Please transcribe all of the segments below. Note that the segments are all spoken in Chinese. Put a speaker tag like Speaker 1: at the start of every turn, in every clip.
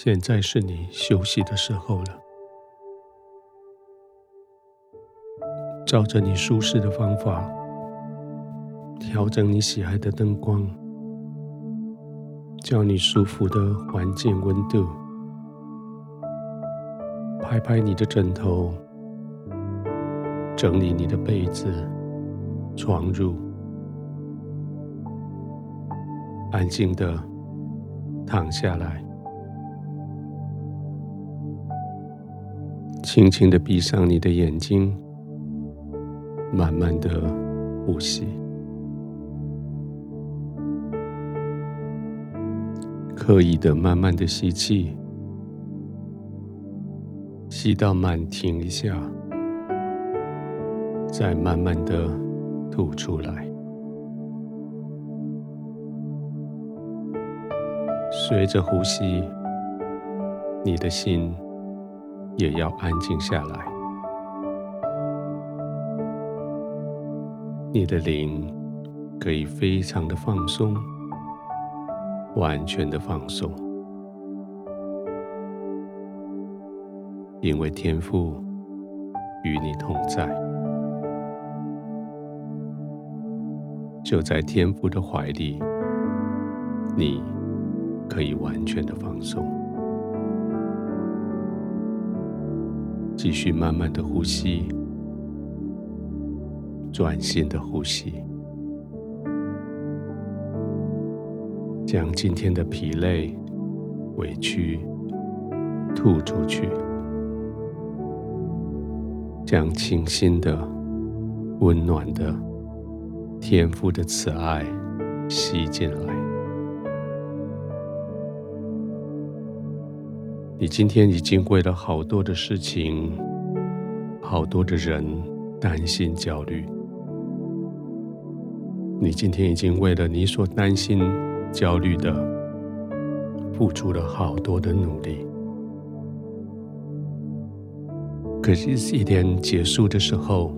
Speaker 1: 现在是你休息的时候了。照着你舒适的方法，调整你喜爱的灯光，叫你舒服的环境温度，拍拍你的枕头，整理你的被子、床褥，安静的躺下来。轻轻的闭上你的眼睛，慢慢的呼吸，刻意的慢慢的吸气，吸到满停一下，再慢慢的吐出来。随着呼吸，你的心。也要安静下来，你的灵可以非常的放松，完全的放松，因为天父与你同在，就在天父的怀里，你可以完全的放松。继续慢慢的呼吸，专心的呼吸，将今天的疲累、委屈吐出去，将清新的、温暖的天父的慈爱吸进来。你今天已经为了好多的事情、好多的人担心焦虑。你今天已经为了你所担心焦虑的，付出了好多的努力。可是，一天结束的时候，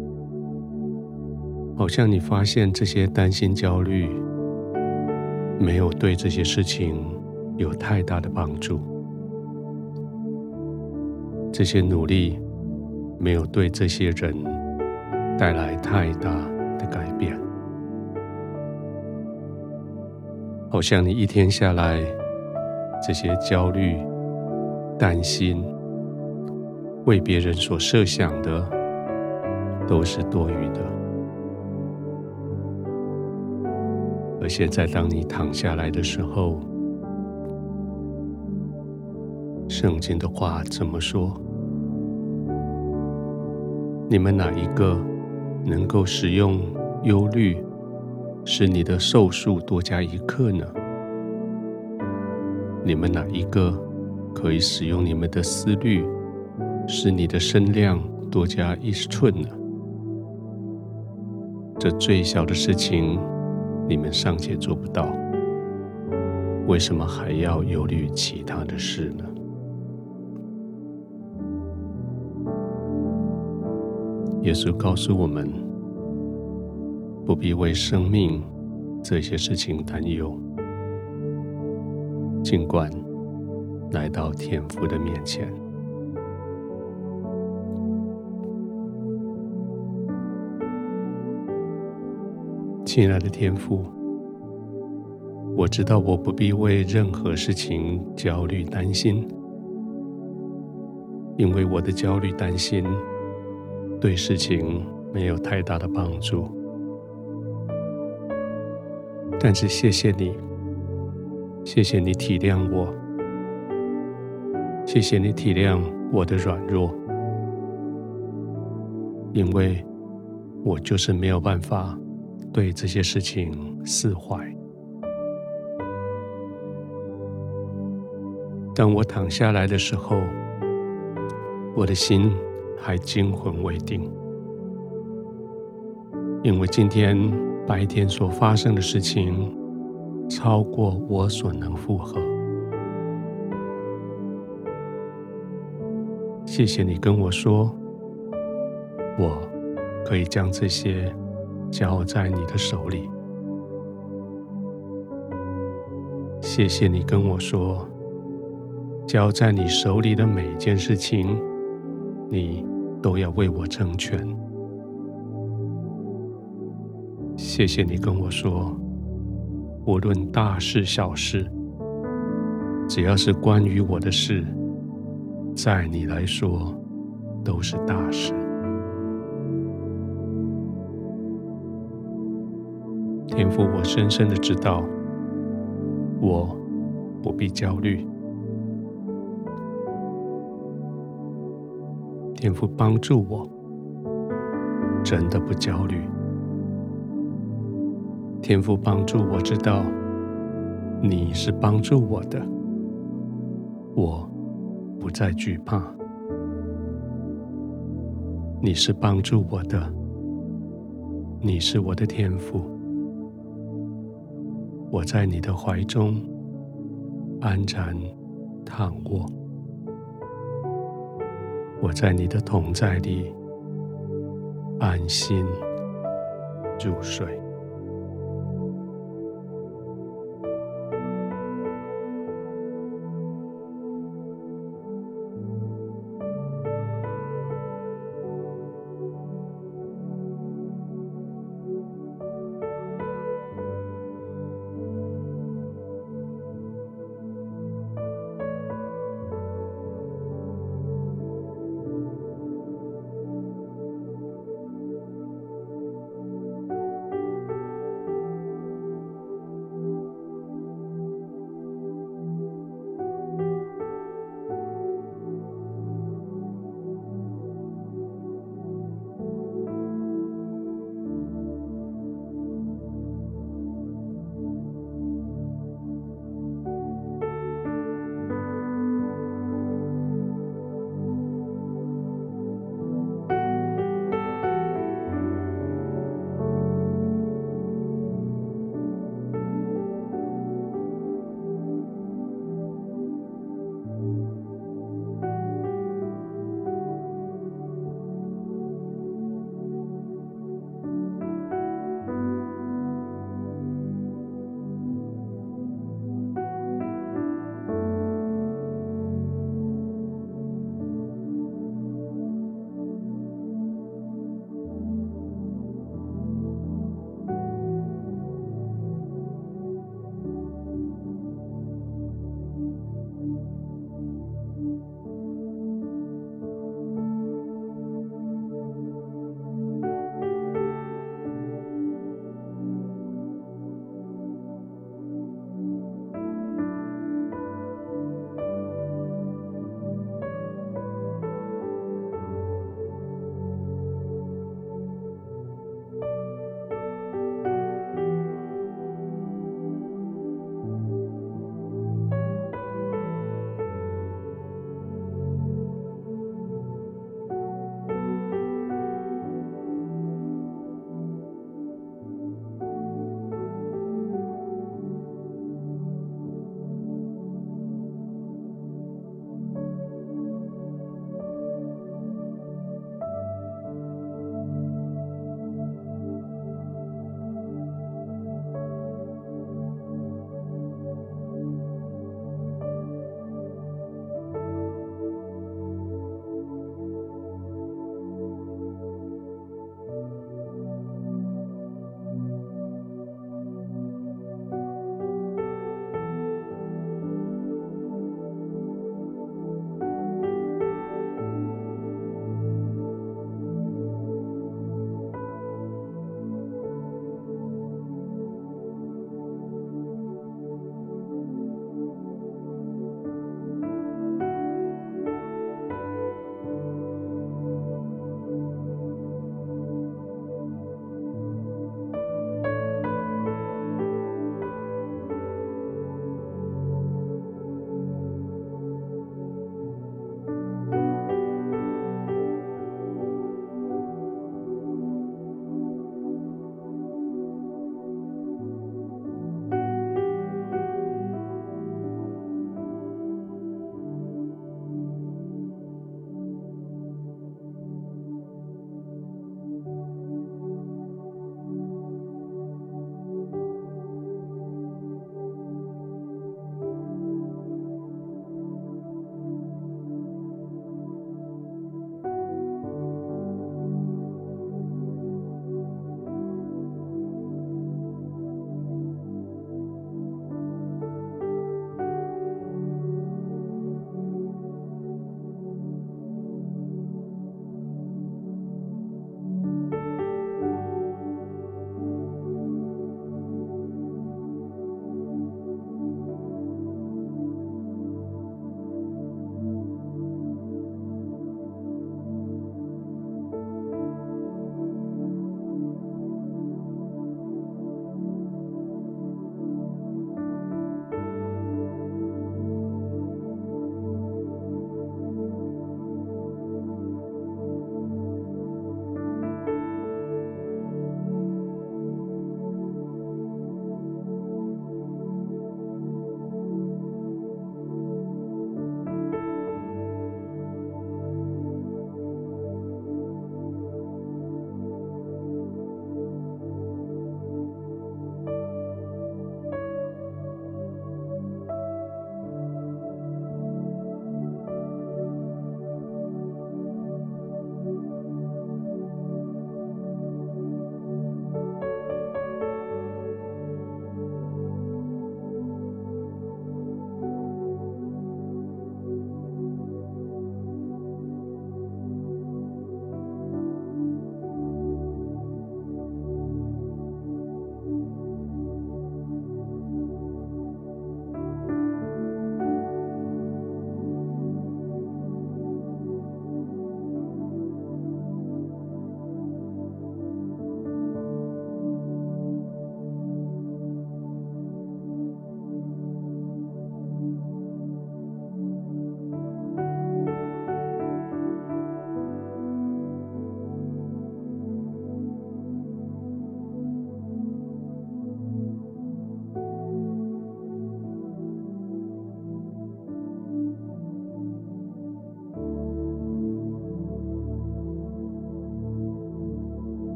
Speaker 1: 好像你发现这些担心焦虑，没有对这些事情有太大的帮助。这些努力没有对这些人带来太大的改变，好像你一天下来，这些焦虑、担心、为别人所设想的，都是多余的。而现在，当你躺下来的时候，圣经的话怎么说？你们哪一个能够使用忧虑，使你的寿数多加一刻呢？你们哪一个可以使用你们的思虑，使你的身量多加一寸呢？这最小的事情，你们尚且做不到，为什么还要忧虑其他的事呢？耶稣告诉我们，不必为生命这些事情担忧，尽管来到天父的面前。亲爱的天父，我知道我不必为任何事情焦虑担心，因为我的焦虑担心。对事情没有太大的帮助，但是谢谢你，谢谢你体谅我，谢谢你体谅我的软弱，因为我就是没有办法对这些事情释怀。当我躺下来的时候，我的心。还惊魂未定，因为今天白天所发生的事情超过我所能负荷。谢谢你跟我说，我可以将这些交在你的手里。谢谢你跟我说，交在你手里的每一件事情，你都要为我成全。谢谢你跟我说，无论大事小事，只要是关于我的事，在你来说都是大事。天父，我深深的知道，我不必焦虑。天父帮助我，真的不焦虑。天父帮助我知道，你是帮助我的，我不再惧怕。你是帮助我的，你是我的天赋，我在你的怀中安然躺卧。我在你的同在里安心入睡。